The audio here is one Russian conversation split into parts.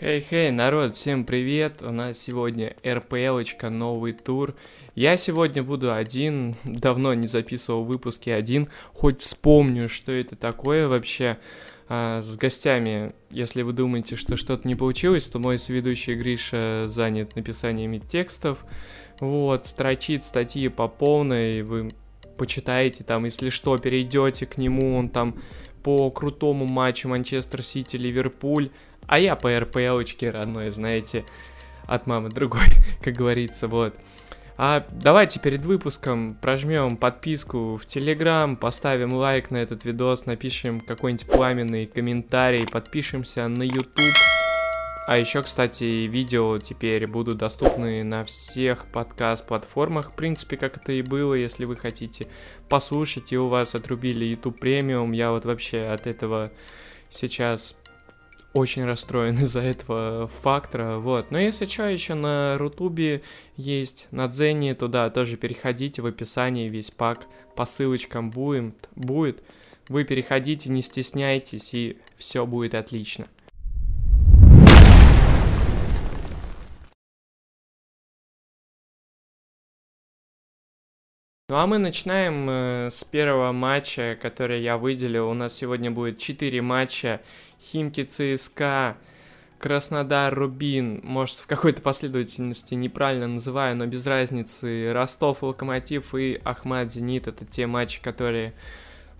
Хей-хей, народ, всем привет! У нас сегодня РПЛочка, новый тур. Я сегодня буду один, давно не записывал выпуски один, хоть вспомню, что это такое вообще. А, с гостями, если вы думаете, что что-то не получилось, то мой соведущий Гриша занят написаниями текстов. Вот, строчит статьи по полной, вы почитаете там, если что, перейдете к нему, он там по крутому матчу Манчестер Сити-Ливерпуль, а я по РПЛочке родной, знаете, от мамы другой, как говорится, вот. А давайте перед выпуском прожмем подписку в Телеграм, поставим лайк на этот видос, напишем какой-нибудь пламенный комментарий, подпишемся на YouTube. А еще, кстати, видео теперь будут доступны на всех подкаст-платформах. В принципе, как это и было, если вы хотите послушать, и у вас отрубили YouTube премиум. Я вот вообще от этого сейчас очень расстроен из-за этого фактора, вот. Но если что, еще на Рутубе есть, на Дзене, туда тоже переходите в описании, весь пак по ссылочкам будет, будет. Вы переходите, не стесняйтесь, и все будет отлично. Ну а мы начинаем э, с первого матча, который я выделил. У нас сегодня будет 4 матча. Химки ЦСКА, Краснодар, Рубин. Может, в какой-то последовательности неправильно называю, но без разницы. Ростов, Локомотив и Ахмад, Зенит. Это те матчи, которые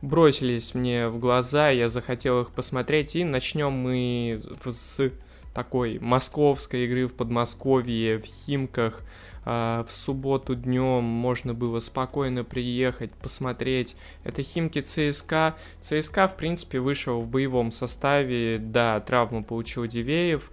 бросились мне в глаза. Я захотел их посмотреть. И начнем мы с такой московской игры в Подмосковье, в Химках. А, в субботу днем можно было спокойно приехать, посмотреть. Это Химки ЦСКА. ЦСКА, в принципе, вышел в боевом составе. Да, травму получил Дивеев.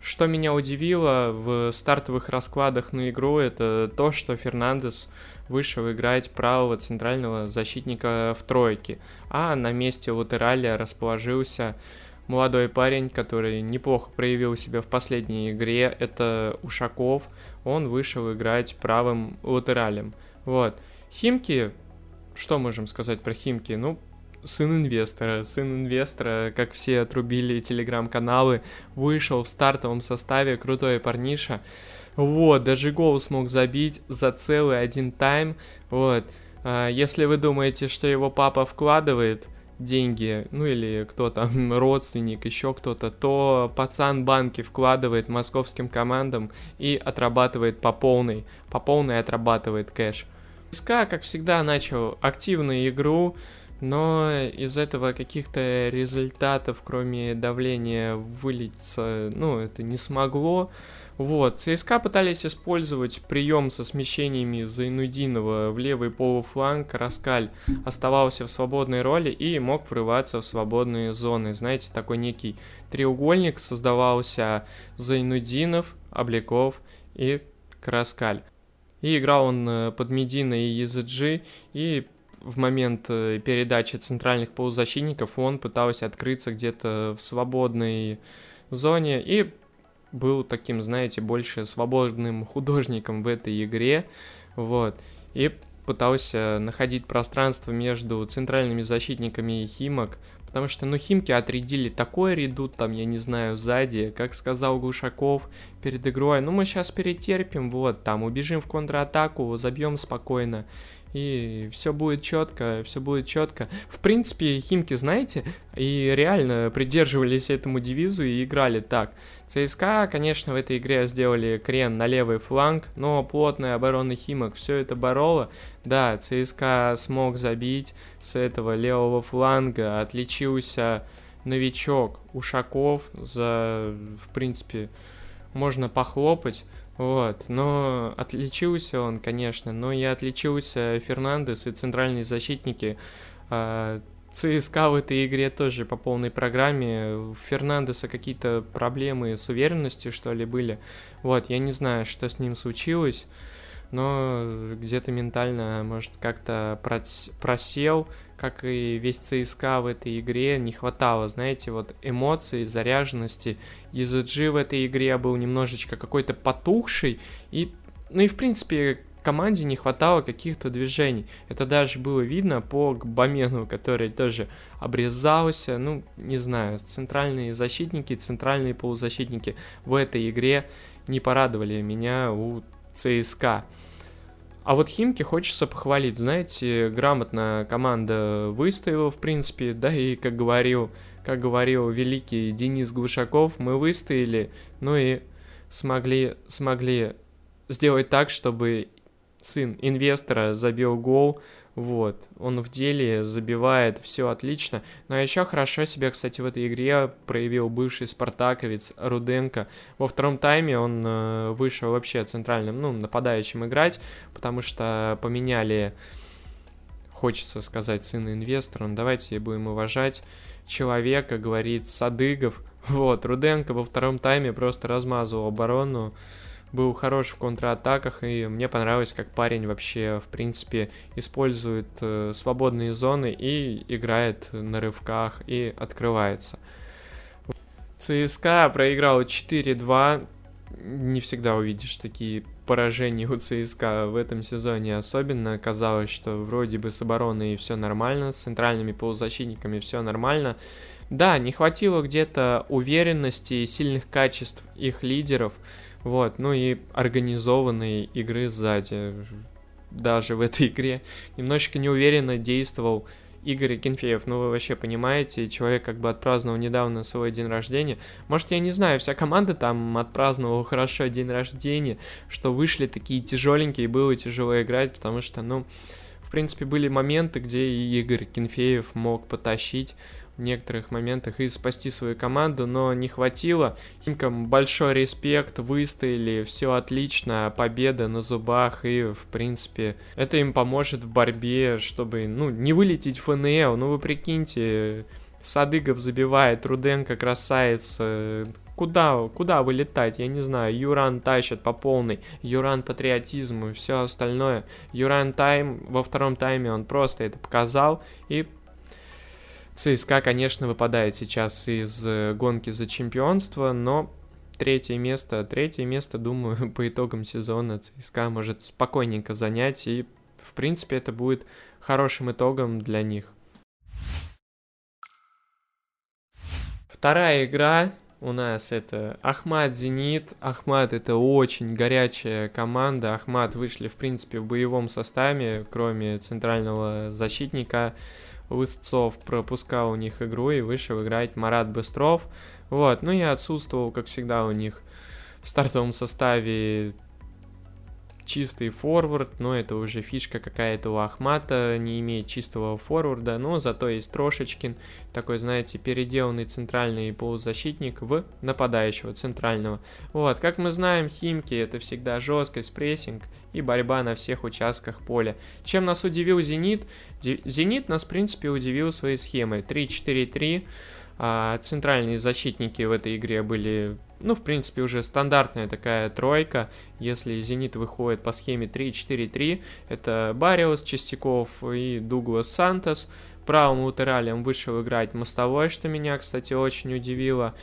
Что меня удивило в стартовых раскладах на игру, это то, что Фернандес вышел играть правого центрального защитника в тройке, а на месте латераля расположился молодой парень, который неплохо проявил себя в последней игре, это Ушаков, он вышел играть правым латералем. Вот. Химки, что можем сказать про Химки? Ну, сын инвестора. Сын инвестора, как все отрубили телеграм-каналы, вышел в стартовом составе, крутой парниша. Вот, даже гол смог забить за целый один тайм. Вот. А, если вы думаете, что его папа вкладывает, деньги, ну или кто там, родственник, еще кто-то, то пацан банки вкладывает московским командам и отрабатывает по полной, по полной отрабатывает кэш. СКА, как всегда, начал активную игру, но из этого каких-то результатов, кроме давления, вылиться, ну, это не смогло. Вот, ЦСКА пытались использовать прием со смещениями Зайнудинова в левый полуфланг, Раскаль оставался в свободной роли и мог врываться в свободные зоны. Знаете, такой некий треугольник создавался Зайнудинов, Обликов и Краскаль. И играл он э, под Медина и EZG, и в момент э, передачи центральных полузащитников он пытался открыться где-то в свободной зоне и был таким, знаете, больше свободным художником в этой игре, вот, и пытался находить пространство между центральными защитниками и Химок, потому что, ну, Химки отрядили такой редут, там, я не знаю, сзади, как сказал Глушаков перед игрой, ну, мы сейчас перетерпим, вот, там, убежим в контратаку, забьем спокойно, и все будет четко, все будет четко. В принципе, Химки, знаете, и реально придерживались этому девизу и играли так. ЦСКА, конечно, в этой игре сделали крен на левый фланг, но плотная оборона Химок все это бороло. Да, ЦСКА смог забить с этого левого фланга, отличился новичок Ушаков за, в принципе, можно похлопать. Вот, но отличился он, конечно, но и отличился Фернандес и центральные защитники. А, ЦСКА в этой игре тоже по полной программе. У Фернандеса какие-то проблемы с уверенностью, что ли, были. Вот, я не знаю, что с ним случилось, но где-то ментально, может, как-то просел, как и весь ЦСКА в этой игре, не хватало, знаете, вот эмоций, заряженности. EZG в этой игре был немножечко какой-то потухший, и, ну и в принципе, команде не хватало каких-то движений. Это даже было видно по Гбамену, который тоже обрезался. Ну, не знаю, центральные защитники, центральные полузащитники в этой игре не порадовали меня у ЦСКА. А вот Химки хочется похвалить. Знаете, грамотно команда выстояла, в принципе, да, и как говорил, как говорил великий Денис Глушаков, мы выстояли, ну и смогли, смогли сделать так, чтобы сын инвестора забил гол, вот, он в деле забивает, все отлично. Но еще хорошо себя, кстати, в этой игре проявил бывший спартаковец Руденко. Во втором тайме он э, вышел вообще центральным, ну, нападающим играть, потому что поменяли, хочется сказать, сына инвестора. Ну, давайте будем уважать человека, говорит Садыгов. Вот, Руденко во втором тайме просто размазывал оборону был хорош в контратаках, и мне понравилось, как парень вообще, в принципе, использует э, свободные зоны и играет на рывках и открывается. ЦСКА проиграл 4-2. Не всегда увидишь такие поражения у ЦСКА в этом сезоне. Особенно казалось, что вроде бы с обороной все нормально, с центральными полузащитниками все нормально. Да, не хватило где-то уверенности и сильных качеств их лидеров – вот, ну и организованные игры сзади. Даже в этой игре немножечко неуверенно действовал Игорь Кенфеев. Ну, вы вообще понимаете, человек как бы отпраздновал недавно свой день рождения. Может, я не знаю, вся команда там отпраздновала хорошо день рождения, что вышли такие тяжеленькие, и было тяжело играть, потому что, ну, в принципе, были моменты, где и Игорь Кенфеев мог потащить некоторых моментах и спасти свою команду, но не хватило. Химкам большой респект, выстояли, все отлично, победа на зубах, и, в принципе, это им поможет в борьбе, чтобы, ну, не вылететь в ФНЛ. Ну, вы прикиньте, Садыгов забивает, Руденко красавец, куда, куда вылетать, я не знаю, Юран тащит по полной, Юран патриотизм и все остальное. Юран тайм, во втором тайме он просто это показал, и ЦСКА, конечно, выпадает сейчас из э, гонки за чемпионство, но третье место, третье место, думаю, по итогам сезона ЦСКА может спокойненько занять, и, в принципе, это будет хорошим итогом для них. Вторая игра у нас это Ахмат Зенит. Ахмат это очень горячая команда. Ахмат вышли, в принципе, в боевом составе, кроме центрального защитника. Лысцов пропускал у них игру и вышел играть Марат Быстров. Вот, ну я отсутствовал, как всегда, у них в стартовом составе чистый форвард, но это уже фишка какая-то у Ахмата, не имеет чистого форварда, но зато есть Трошечкин, такой, знаете, переделанный центральный полузащитник в нападающего центрального. Вот, как мы знаем, Химки это всегда жесткость, прессинг и борьба на всех участках поля. Чем нас удивил Зенит? Зенит нас, в принципе, удивил своей схемой 3-4-3, а центральные защитники в этой игре были, ну, в принципе, уже стандартная такая тройка. Если «Зенит» выходит по схеме 3-4-3, это Бариус, Чистяков и Дуглас Сантос. Правым латералем вышел играть Мостовой, что меня, кстати, очень удивило,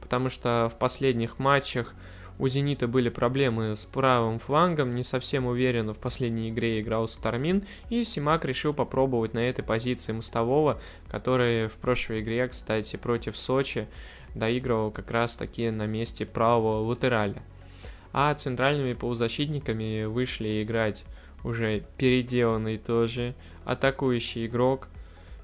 потому что в последних матчах у «Зенита» были проблемы с правым флангом, не совсем уверенно в последней игре играл Стармин, и Симак решил попробовать на этой позиции мостового, который в прошлой игре, кстати, против Сочи доигрывал как раз таки на месте правого латераля. А центральными полузащитниками вышли играть уже переделанный тоже атакующий игрок.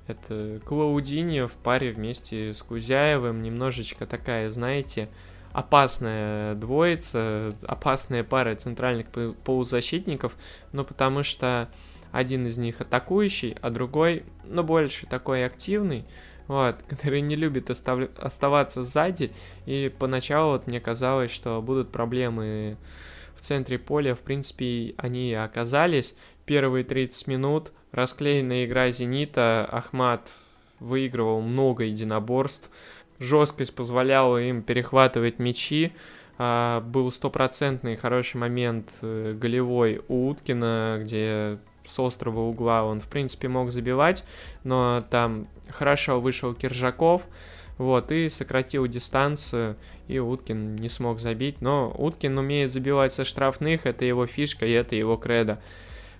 Это Клаудиньо в паре вместе с Кузяевым. Немножечко такая, знаете, опасная двоица, опасная пара центральных полузащитников, но потому что один из них атакующий, а другой, ну, больше такой активный, вот, который не любит остав... оставаться сзади, и поначалу вот мне казалось, что будут проблемы в центре поля, в принципе, они и оказались. Первые 30 минут расклеенная игра «Зенита», Ахмат выигрывал много единоборств, жесткость позволяла им перехватывать мячи. А, был стопроцентный хороший момент э, голевой у Уткина, где с острого угла он, в принципе, мог забивать, но там хорошо вышел Киржаков, Вот, и сократил дистанцию, и Уткин не смог забить. Но Уткин умеет забивать со штрафных, это его фишка, и это его кредо.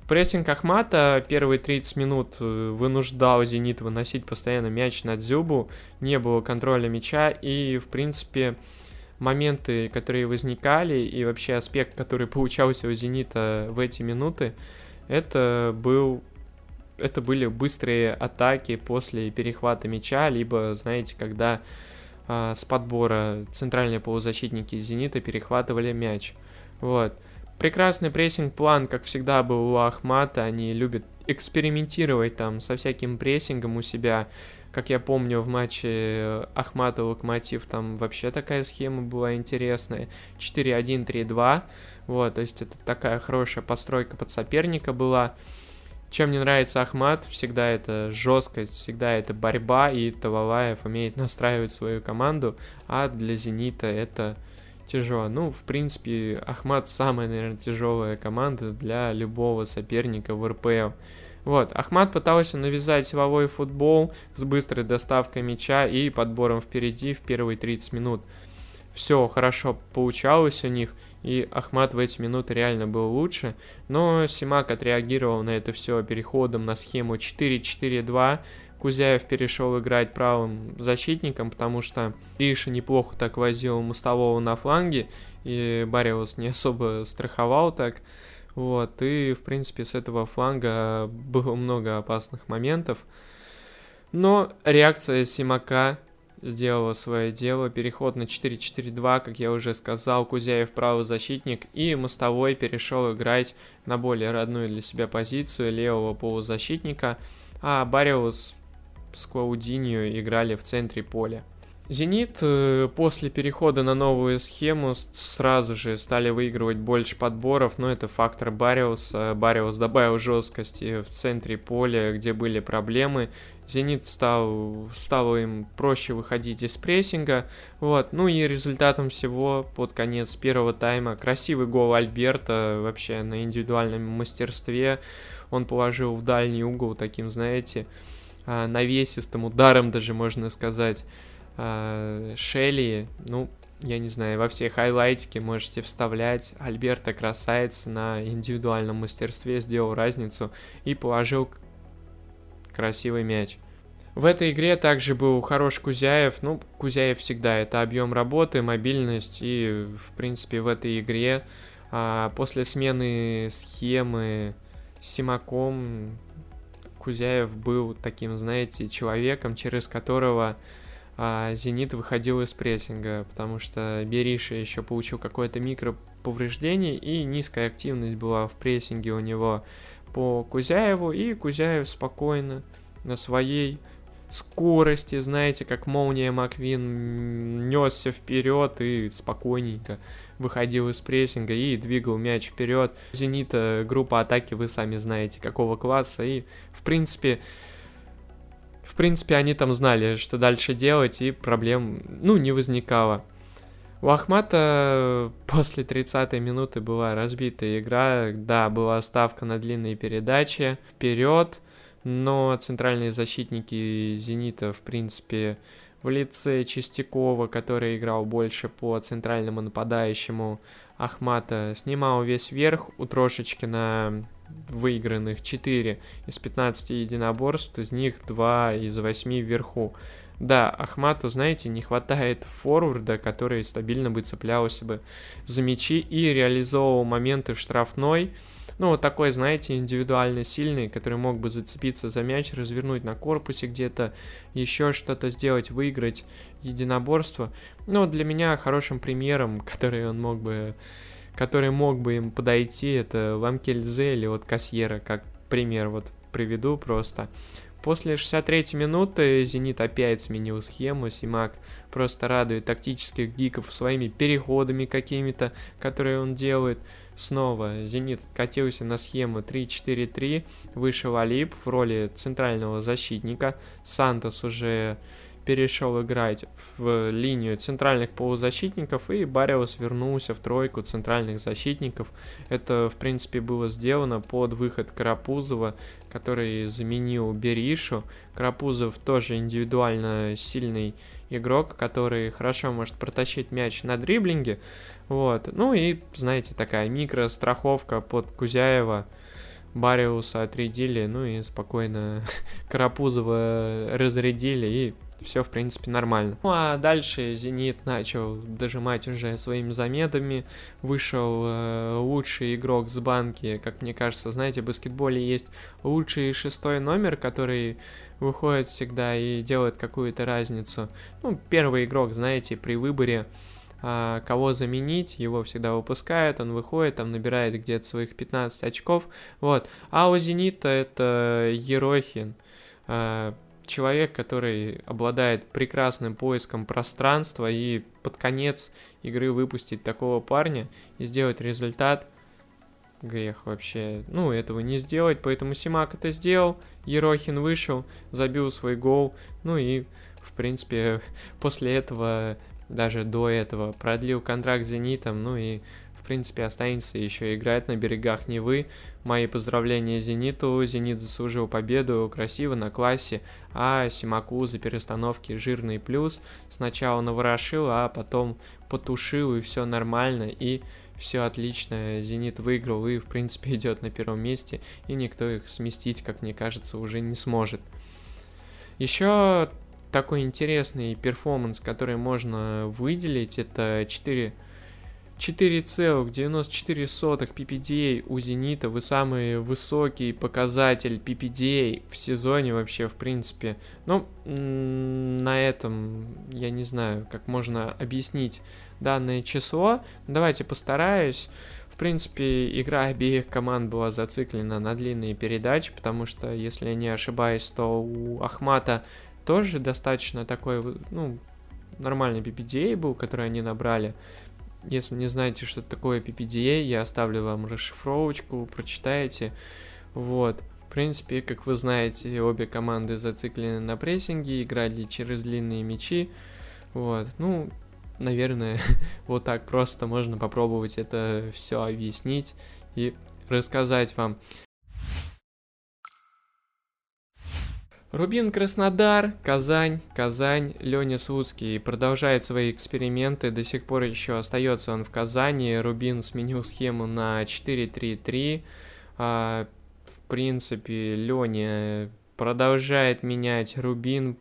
Прессинг Ахмата первые 30 минут э, вынуждал «Зенит» выносить постоянно мяч на Дзюбу, не было контроля мяча, и, в принципе, моменты, которые возникали, и вообще аспект, который получался у «Зенита» в эти минуты, это был это были быстрые атаки после перехвата мяча, либо, знаете, когда а, с подбора центральные полузащитники «Зенита» перехватывали мяч. Вот. Прекрасный прессинг-план, как всегда, был у Ахмата. Они любят экспериментировать там со всяким прессингом у себя. Как я помню, в матче Ахмата Локомотив там вообще такая схема была интересная. 4-1-3-2. Вот, то есть это такая хорошая постройка под соперника была. Чем мне нравится Ахмат, всегда это жесткость, всегда это борьба, и Талалаев умеет настраивать свою команду, а для Зенита это тяжело. Ну, в принципе, Ахмат самая, наверное, тяжелая команда для любого соперника в РПЛ. Вот, Ахмат пытался навязать силовой футбол с быстрой доставкой мяча и подбором впереди в первые 30 минут. Все хорошо получалось у них, и Ахмат в эти минуты реально был лучше, но Симак отреагировал на это все переходом на схему 4-4-2, Кузяев перешел играть правым защитником, потому что Риша неплохо так возил Мостового на фланге, и Бариус не особо страховал так. Вот, и, в принципе, с этого фланга было много опасных моментов. Но реакция Симака сделала свое дело. Переход на 4-4-2, как я уже сказал, Кузяев правый защитник, и Мостовой перешел играть на более родную для себя позицию левого полузащитника, а Бариус с Клаудиньо играли в центре поля. Зенит э, после перехода на новую схему сразу же стали выигрывать больше подборов, но это фактор Бариуса. Бариус добавил жесткости в центре поля, где были проблемы. Зенит стал, стало им проще выходить из прессинга. Вот. Ну и результатом всего под конец первого тайма красивый гол Альберта вообще на индивидуальном мастерстве. Он положил в дальний угол таким, знаете, а, навесистым ударом даже можно сказать. А, Шелли, ну, я не знаю, во все хайлайтики можете вставлять. Альберта красавец на индивидуальном мастерстве сделал разницу и положил красивый мяч. В этой игре также был хорош Кузяев. Ну, Кузяев всегда это объем работы, мобильность и, в принципе, в этой игре а, после смены схемы Симаком Кузяев был таким, знаете, человеком, через которого а, Зенит выходил из прессинга, потому что Бериша еще получил какое-то микроповреждение, и низкая активность была в прессинге у него по Кузяеву, и Кузяев спокойно на своей скорости, знаете, как молния Маквин несся вперед и спокойненько выходил из прессинга и двигал мяч вперед. Зенита группа атаки вы сами знаете какого класса и принципе в принципе они там знали, что дальше делать и проблем ну не возникало. У Ахмата после 30-й минуты была разбитая игра, да, была ставка на длинные передачи вперед, но центральные защитники «Зенита», в принципе, в лице Чистякова, который играл больше по центральному нападающему Ахмата, снимал весь верх у Трошечкина выигранных 4 из 15 единоборств, из них 2 из 8 вверху. Да, Ахмату, знаете, не хватает форварда, который стабильно бы цеплялся бы за мячи и реализовывал моменты в штрафной, ну, вот такой, знаете, индивидуально сильный, который мог бы зацепиться за мяч, развернуть на корпусе где-то, еще что-то сделать, выиграть единоборство. Ну, для меня хорошим примером, который он мог бы который мог бы им подойти, это Ламкельзе или вот Кассьера, как пример вот приведу просто. После 63 минуты Зенит опять сменил схему, Симак просто радует тактических гиков своими переходами какими-то, которые он делает. Снова Зенит откатился на схему 3-4-3, вышел Алип в роли центрального защитника, Сантос уже перешел играть в линию центральных полузащитников, и Бариус вернулся в тройку центральных защитников. Это, в принципе, было сделано под выход Карапузова, который заменил Беришу. Карапузов тоже индивидуально сильный игрок, который хорошо может протащить мяч на дриблинге. Вот. Ну и, знаете, такая микростраховка под Кузяева. Бариуса отрядили, ну и спокойно Карапузова разрядили, и все, в принципе, нормально. Ну а дальше Зенит начал дожимать уже своими заметами. Вышел э, лучший игрок с банки. Как мне кажется, знаете, в баскетболе есть лучший шестой номер, который выходит всегда и делает какую-то разницу. Ну, первый игрок, знаете, при выборе кого заменить, его всегда выпускают, он выходит, там набирает где-то своих 15 очков, вот. А у Зенита это Ерохин, а, человек, который обладает прекрасным поиском пространства и под конец игры выпустить такого парня и сделать результат, грех вообще, ну, этого не сделать, поэтому Симак это сделал, Ерохин вышел, забил свой гол, ну и, в принципе, после этого даже до этого продлил контракт с «Зенитом», ну и, в принципе, останется еще играть на берегах Невы. Мои поздравления «Зениту», «Зенит» заслужил победу красиво на классе, а Симаку за перестановки жирный плюс. Сначала наворошил, а потом потушил, и все нормально, и все отлично, Зенит выиграл и, в принципе, идет на первом месте, и никто их сместить, как мне кажется, уже не сможет. Еще такой интересный перформанс, который можно выделить, это 4 4,94 PPDA у Зенита, вы самый высокий показатель PPDA в сезоне вообще, в принципе. Ну, на этом я не знаю, как можно объяснить данное число. Давайте постараюсь. В принципе, игра обеих команд была зациклена на длинные передачи, потому что, если я не ошибаюсь, то у Ахмата тоже достаточно такой, ну, нормальный PPDA был, который они набрали. Если не знаете, что такое PPDA, я оставлю вам расшифровочку, прочитаете. Вот. В принципе, как вы знаете, обе команды зациклены на прессинге, играли через длинные мячи. Вот. Ну, наверное, вот так просто можно попробовать это все объяснить и рассказать вам. Рубин Краснодар, Казань, Казань, Леня Слуцкий продолжает свои эксперименты, до сих пор еще остается он в Казани, Рубин сменил схему на 4-3-3, а, в принципе, Леня продолжает менять. Рубин,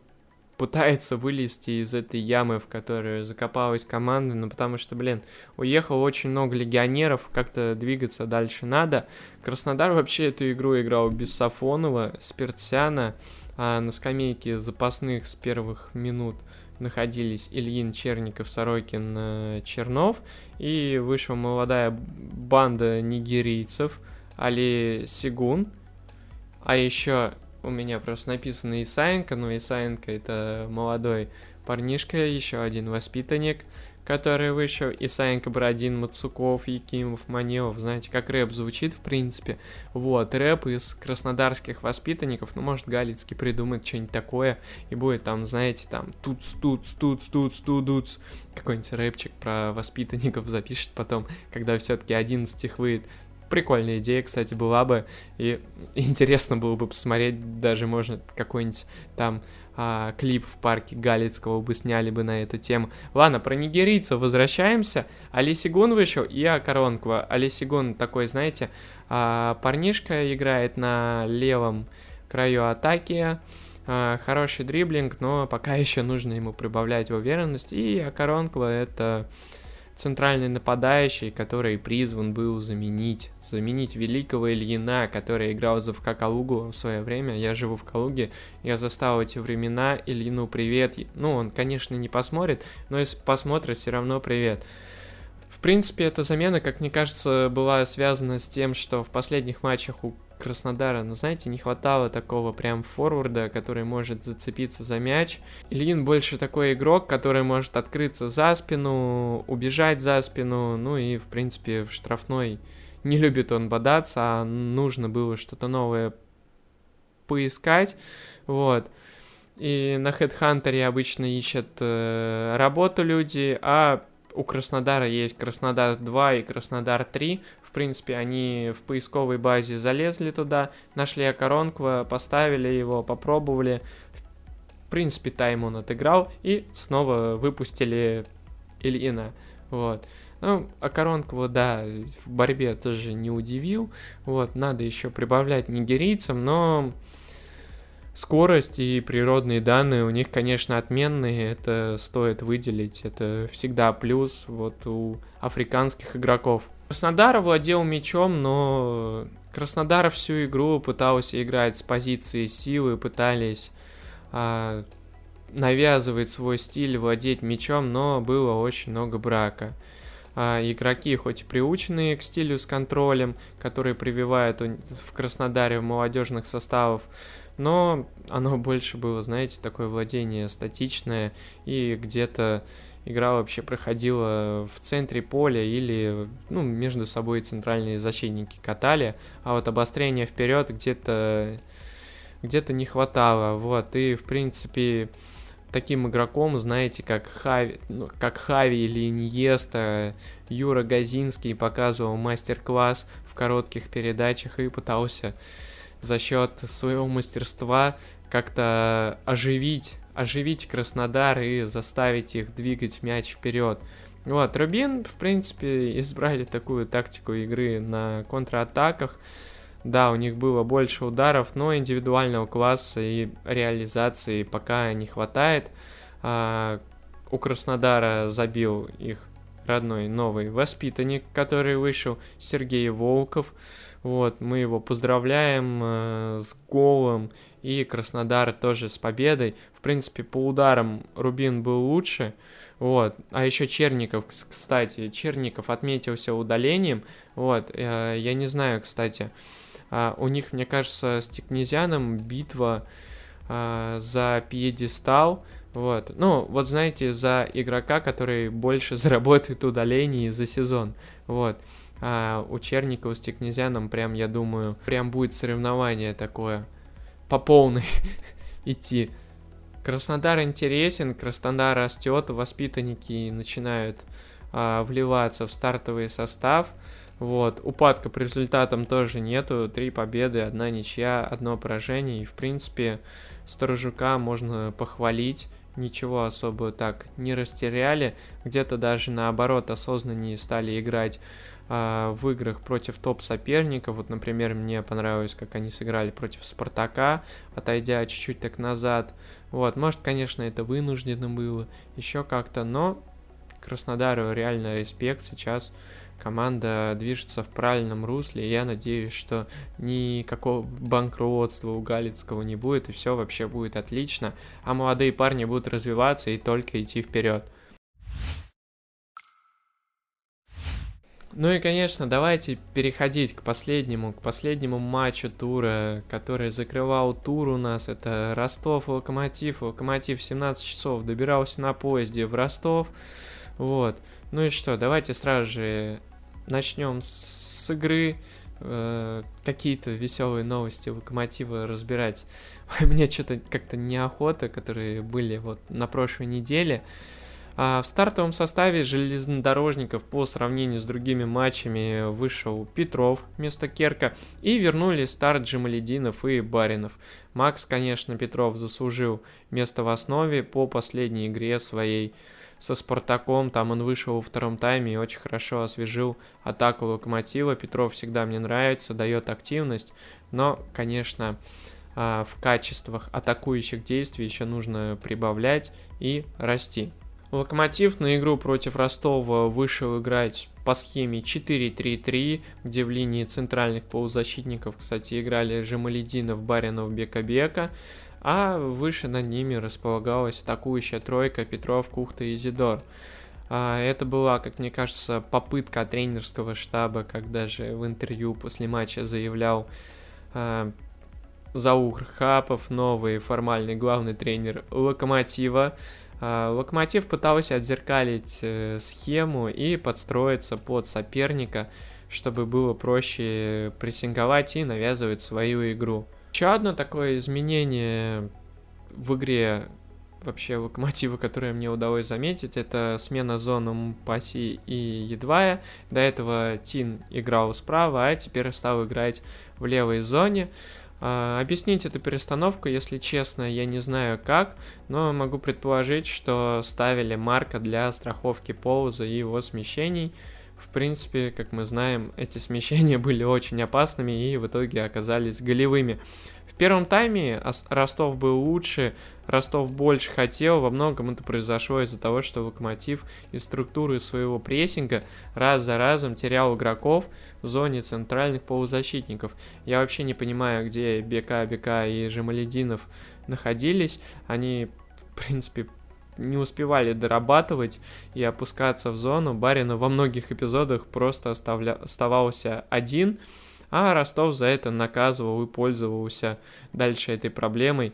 пытается вылезти из этой ямы, в которую закопалась команда, ну потому что, блин, уехало очень много легионеров, как-то двигаться дальше надо. Краснодар вообще эту игру играл без Сафонова, Спиртсяна, а на скамейке запасных с первых минут находились Ильин, Черников, Сорокин, э, Чернов, и вышла молодая банда нигерийцев, Али Сигун, а еще у меня просто написано Исаенко, но Исаенко это молодой парнишка, еще один воспитанник, который вышел, Исаенко, Бородин, Мацуков, Якимов, Маневов, знаете, как рэп звучит, в принципе. Вот, рэп из краснодарских воспитанников, ну, может, Галицкий придумает что-нибудь такое, и будет там, знаете, там, тут, тут, тут, тут, тут, какой-нибудь рэпчик про воспитанников запишет потом, когда все-таки один стих выйдет. Прикольная идея, кстати, была бы, и интересно было бы посмотреть, даже можно какой-нибудь там а, клип в парке Галицкого бы сняли бы на эту тему. Ладно, про нигерийцев возвращаемся. Алисигун вышел и Акаронква. Алисигун такой, знаете, а, парнишка играет на левом краю атаки. А, хороший дриблинг, но пока еще нужно ему прибавлять уверенность. И Акаронква это центральный нападающий, который призван был заменить, заменить великого Ильина, который играл за ФК Калугу в свое время. Я живу в Калуге, я застал эти времена. Ильину привет. Ну, он, конечно, не посмотрит, но если посмотрит, все равно привет. В принципе, эта замена, как мне кажется, была связана с тем, что в последних матчах у Краснодара, но, знаете, не хватало такого прям форварда, который может зацепиться за мяч. Ильин больше такой игрок, который может открыться за спину, убежать за спину, ну и, в принципе, в штрафной не любит он бодаться, а нужно было что-то новое поискать, вот. И на HeadHunter обычно ищут э, работу люди, а у Краснодара есть Краснодар 2 и Краснодар 3. В принципе, они в поисковой базе залезли туда, нашли окоронку, поставили его, попробовали. В принципе, тайм он отыграл и снова выпустили Ильина. Вот. Ну, Окоронкова, да, в борьбе тоже не удивил. Вот, надо еще прибавлять нигерийцам, но скорость и природные данные у них, конечно, отменные, это стоит выделить, это всегда плюс вот у африканских игроков. Краснодар владел мячом, но Краснодар всю игру пытался играть с позиции силы, пытались а, навязывать свой стиль, владеть мячом, но было очень много брака. А, игроки, хоть и приученные к стилю с контролем, которые прививают в Краснодаре в молодежных составах, но оно больше было, знаете, такое владение статичное, и где-то игра вообще проходила в центре поля или ну, между собой центральные защитники катали, а вот обострение вперед где-то где-то не хватало, вот, и в принципе таким игроком, знаете, как Хави, ну, как Хави или Иньеста, Юра Газинский показывал мастер-класс в коротких передачах и пытался за счет своего мастерства как-то оживить, оживить Краснодар и заставить их двигать мяч вперед. Вот, Рубин, в принципе, избрали такую тактику игры на контратаках. Да, у них было больше ударов, но индивидуального класса и реализации пока не хватает. А, у Краснодара забил их родной новый воспитанник, который вышел, Сергей Волков. Вот, мы его поздравляем э, с голом и Краснодар тоже с победой. В принципе, по ударам Рубин был лучше. Вот. А еще Черников, кстати, Черников отметился удалением. Вот. Э, я не знаю, кстати. Э, у них, мне кажется, с Тикнезианом битва э, за пьедестал. Вот. Ну, вот знаете, за игрока, который больше заработает удалений за сезон. Вот. А у Черникова с Тикнезяном прям, я думаю, прям будет соревнование такое по полной идти. Краснодар интересен, Краснодар растет, воспитанники начинают а, вливаться в стартовый состав. Вот, упадка по результатам тоже нету. Три победы, одна ничья, одно поражение. И, в принципе, Сторожука можно похвалить. Ничего особо так не растеряли. Где-то даже наоборот осознаннее стали играть в играх против топ-соперников. Вот, например, мне понравилось, как они сыграли против Спартака, отойдя чуть-чуть так назад. Вот, может, конечно, это вынуждено было, еще как-то, но Краснодару реально респект сейчас. Команда движется в правильном русле, и я надеюсь, что никакого банкротства у Галицкого не будет, и все вообще будет отлично, а молодые парни будут развиваться и только идти вперед. Ну и, конечно, давайте переходить к последнему, к последнему матчу тура, который закрывал тур у нас. Это Ростов, Локомотив. Локомотив 17 часов добирался на поезде в Ростов. Вот. Ну и что, давайте сразу же начнем с игры. Э, какие-то веселые новости Локомотива разбирать. Мне что-то как-то неохота, которые были вот на прошлой неделе. А в стартовом составе железнодорожников по сравнению с другими матчами вышел Петров вместо Керка и вернули старт Джамалединов и Баринов. Макс, конечно, Петров заслужил место в основе по последней игре своей со Спартаком. Там он вышел во втором тайме и очень хорошо освежил атаку Локомотива. Петров всегда мне нравится, дает активность, но, конечно, а, в качествах атакующих действий еще нужно прибавлять и расти. Локомотив на игру против Ростова вышел играть по схеме 4-3-3, где в линии центральных полузащитников, кстати, играли Жемалединов, Баринов, Бека-Бека, а выше над ними располагалась атакующая тройка Петров, Кухта и Зидор. А, это была, как мне кажется, попытка тренерского штаба, как даже в интервью после матча заявлял а, Заур Хапов, новый формальный главный тренер Локомотива, Локомотив пытался отзеркалить э, схему и подстроиться под соперника, чтобы было проще прессинговать и навязывать свою игру. Еще одно такое изменение в игре вообще локомотива, которые мне удалось заметить, это смена зон Паси и Едвая. До этого Тин играл справа, а теперь стал играть в левой зоне. А, объяснить эту перестановку, если честно, я не знаю как, но могу предположить, что ставили Марка для страховки Поуза и его смещений. В принципе, как мы знаем, эти смещения были очень опасными и в итоге оказались голевыми. Первом тайме Ростов был лучше, Ростов больше хотел, во многом это произошло из-за того, что Локомотив из структуры своего прессинга раз за разом терял игроков в зоне центральных полузащитников. Я вообще не понимаю, где Бека, Бека и Жемалединов находились. Они, в принципе, не успевали дорабатывать и опускаться в зону. Барина во многих эпизодах просто оставля... оставался один, а Ростов за это наказывал и пользовался дальше этой проблемой.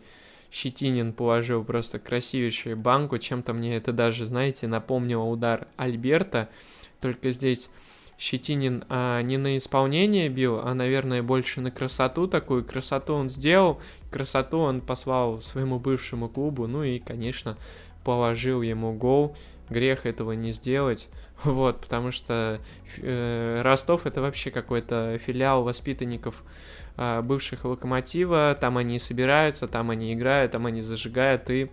Щетинин положил просто красивейшую банку, чем-то мне это даже, знаете, напомнило удар Альберта, только здесь Щетинин а, не на исполнение бил, а, наверное, больше на красоту такую. Красоту он сделал, красоту он послал своему бывшему клубу, ну и, конечно, положил ему гол. Грех этого не сделать. Вот, потому что э, Ростов это вообще какой-то филиал воспитанников э, бывших Локомотива. Там они собираются, там они играют, там они зажигают и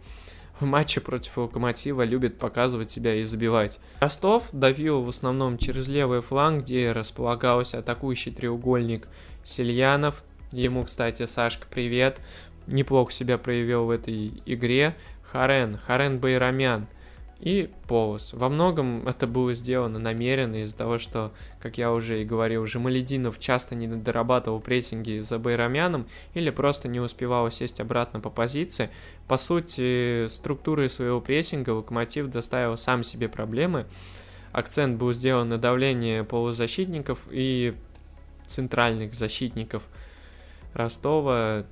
в матче против Локомотива любит показывать себя и забивать. Ростов давил в основном через левый фланг, где располагался атакующий треугольник Сельянов. Ему, кстати, Сашка, привет. Неплохо себя проявил в этой игре. Харен, Харен Байрамян и Полос. Во многом это было сделано намеренно из-за того, что, как я уже и говорил, Жемалединов часто не дорабатывал прессинги за Байрамяном или просто не успевал сесть обратно по позиции. По сути, структурой своего прессинга Локомотив доставил сам себе проблемы. Акцент был сделан на давление полузащитников и центральных защитников Ростова,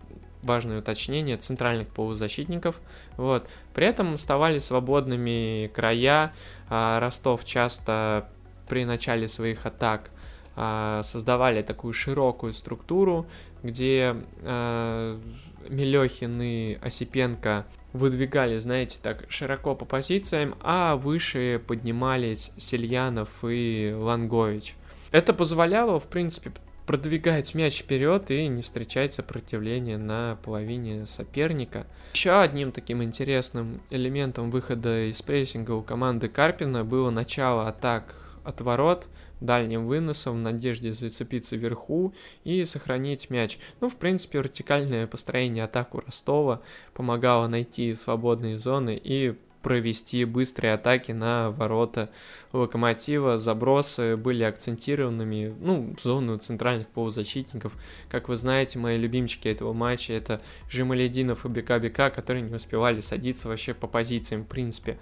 важное уточнение, центральных полузащитников. Вот. При этом оставались свободными края. А, Ростов часто при начале своих атак а, создавали такую широкую структуру, где а, Мелехин и Осипенко выдвигали, знаете, так широко по позициям, а выше поднимались Сельянов и Лангович. Это позволяло, в принципе, продвигать мяч вперед и не встречать сопротивления на половине соперника. Еще одним таким интересным элементом выхода из прессинга у команды Карпина было начало атак от ворот дальним выносом в надежде зацепиться вверху и сохранить мяч. Ну, в принципе, вертикальное построение атаку Ростова помогало найти свободные зоны и провести быстрые атаки на ворота Локомотива. Забросы были акцентированными, ну, в зону центральных полузащитников. Как вы знаете, мои любимчики этого матча это Жималединов и Бека-Бека, которые не успевали садиться вообще по позициям, в принципе.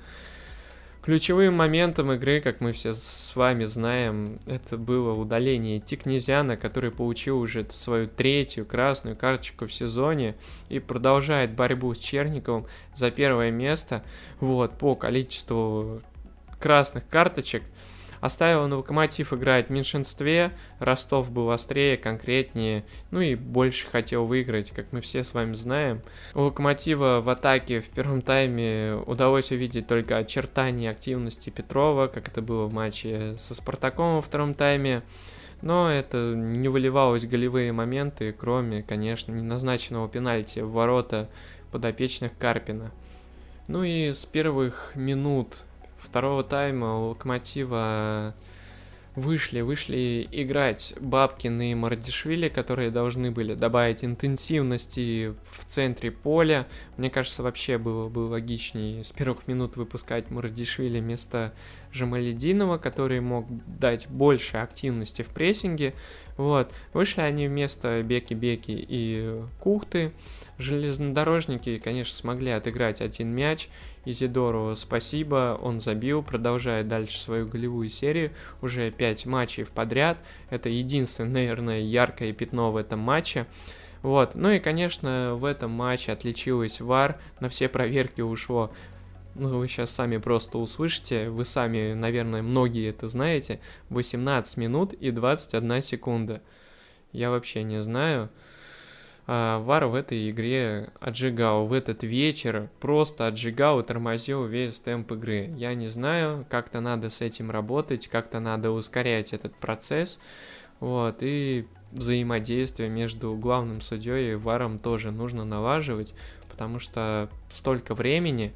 Ключевым моментом игры, как мы все с вами знаем, это было удаление Тикнезяна, который получил уже свою третью красную карточку в сезоне и продолжает борьбу с Черниковым за первое место вот, по количеству красных карточек. Оставил на Локомотив играть в меньшинстве, Ростов был острее, конкретнее, ну и больше хотел выиграть, как мы все с вами знаем. У Локомотива в атаке в первом тайме удалось увидеть только очертания активности Петрова, как это было в матче со Спартаком во втором тайме. Но это не выливалось в голевые моменты, кроме, конечно, неназначенного пенальти в ворота подопечных Карпина. Ну и с первых минут второго тайма у Локомотива вышли, вышли играть Бабкин и Мардишвили, которые должны были добавить интенсивности в центре поля. Мне кажется, вообще было бы логичнее с первых минут выпускать Мардишвили вместо Жамалединова, который мог дать больше активности в прессинге. Вот. Вышли они вместо Беки-Беки и Кухты. Железнодорожники, конечно, смогли отыграть один мяч. Изидору спасибо, он забил, продолжает дальше свою голевую серию. Уже 5 матчей подряд. Это единственное, наверное, яркое пятно в этом матче. Вот. Ну и, конечно, в этом матче отличилась ВАР. На все проверки ушло ну, вы сейчас сами просто услышите, вы сами, наверное, многие это знаете, 18 минут и 21 секунда. Я вообще не знаю. А Вар в этой игре отжигал в этот вечер, просто отжигал и тормозил весь темп игры. Я не знаю, как-то надо с этим работать, как-то надо ускорять этот процесс. Вот, и взаимодействие между главным судьей и Варом тоже нужно налаживать, потому что столько времени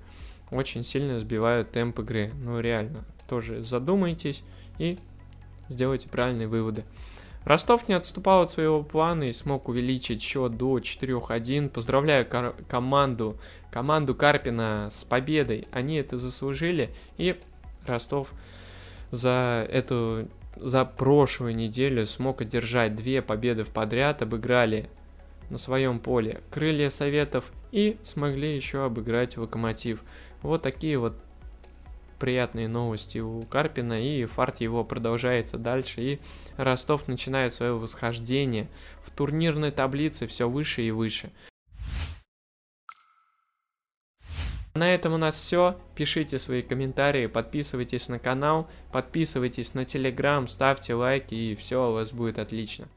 очень сильно сбивают темп игры. Ну, реально, тоже задумайтесь и сделайте правильные выводы. Ростов не отступал от своего плана и смог увеличить счет до 4-1. Поздравляю команду, команду Карпина с победой. Они это заслужили. И Ростов за эту за прошлую неделю смог одержать две победы в подряд, обыграли на своем поле крылья советов и смогли еще обыграть локомотив. Вот такие вот приятные новости у Карпина, и фарт его продолжается дальше, и Ростов начинает свое восхождение в турнирной таблице все выше и выше. На этом у нас все. Пишите свои комментарии, подписывайтесь на канал, подписывайтесь на телеграм, ставьте лайки и все у вас будет отлично.